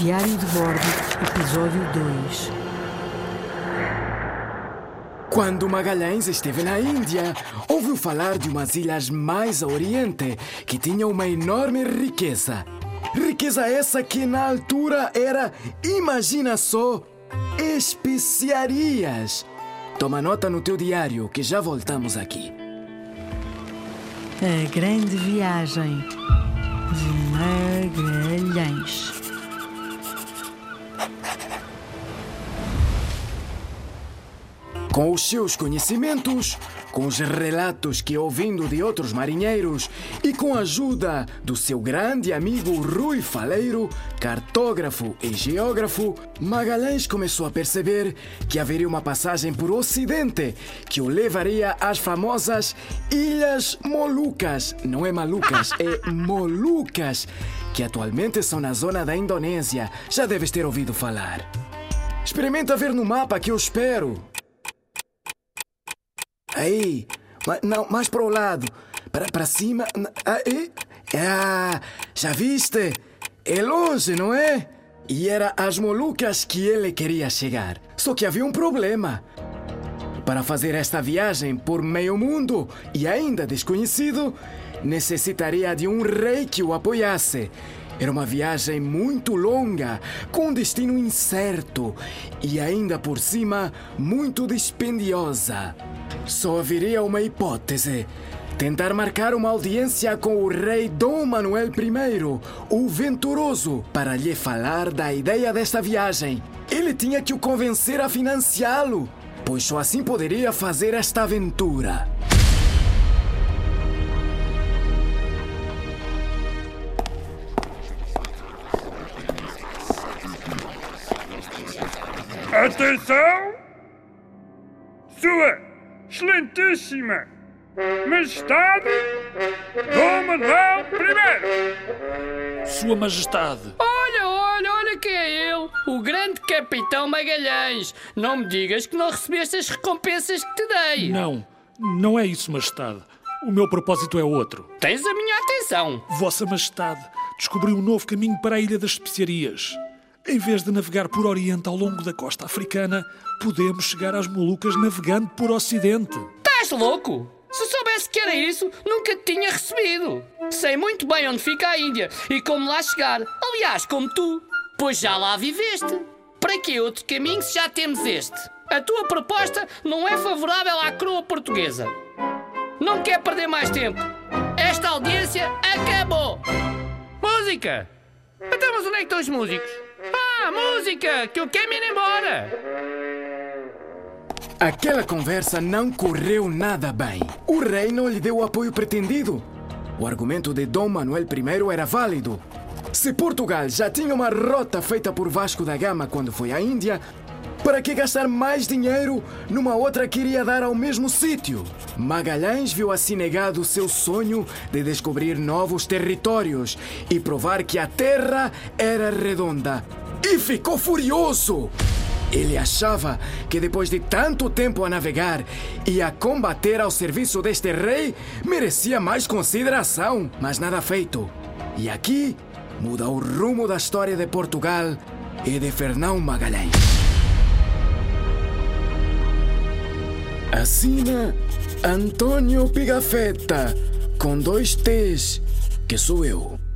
Diário de Bordo, Episódio 2 Quando Magalhães esteve na Índia, ouviu falar de umas ilhas mais a oriente que tinham uma enorme riqueza. Riqueza essa que na altura era, imagina só, especiarias. Toma nota no teu diário que já voltamos aqui. A Grande Viagem de Magalhães. Com os seus conhecimentos, com os relatos que ouvindo de outros marinheiros e com a ajuda do seu grande amigo Rui Faleiro, cartógrafo e geógrafo, Magalhães começou a perceber que haveria uma passagem por Ocidente que o levaria às famosas Ilhas Molucas. Não é malucas, é Molucas, que atualmente são na zona da Indonésia. Já deves ter ouvido falar. Experimenta ver no mapa que eu espero. Aí, não, mais para o lado. Para, para cima. Aí. Ah, já viste? É longe, não é? E era às Molucas que ele queria chegar. Só que havia um problema. Para fazer esta viagem por meio mundo e ainda desconhecido, necessitaria de um rei que o apoiasse. Era uma viagem muito longa, com um destino incerto e ainda por cima muito dispendiosa. Só haveria uma hipótese. Tentar marcar uma audiência com o rei Dom Manuel I, o Venturoso, para lhe falar da ideia desta viagem. Ele tinha que o convencer a financiá-lo, pois só assim poderia fazer esta aventura. Atenção! Sua Excelentíssima Majestade Dom Manuel I! Sua Majestade, Olha, olha, olha quem é ele, o grande capitão Magalhães. Não me digas que não recebeste as recompensas que te dei. não, não é isso, Majestade. O meu propósito é outro. Tens a minha atenção. Vossa Majestade descobriu um novo caminho para a Ilha das Especiarias. Em vez de navegar por Oriente ao longo da costa africana, podemos chegar às Molucas navegando por Ocidente. Estás louco? Se soubesse que era isso, nunca te tinha recebido. Sei muito bem onde fica a Índia e como lá chegar. Aliás, como tu. Pois já lá viveste. Para que outro caminho se já temos este? A tua proposta não é favorável à coroa portuguesa. Não quer perder mais tempo. Esta audiência acabou. Música! Então, mas onde é que estão os músicos? Ah, música! Que eu quero ir embora! Aquela conversa não correu nada bem. O rei não lhe deu o apoio pretendido. O argumento de Dom Manuel I era válido. Se Portugal já tinha uma rota feita por Vasco da Gama quando foi à Índia, para que gastar mais dinheiro numa outra que iria dar ao mesmo sítio? Magalhães viu assim negado o seu sonho de descobrir novos territórios e provar que a Terra era redonda. E ficou furioso! Ele achava que depois de tanto tempo a navegar e a combater ao serviço deste rei, merecia mais consideração, mas nada feito. E aqui muda o rumo da história de Portugal e de Fernão Magalhães. Assina Antônio Pigafetta, com dois T's, que sou eu.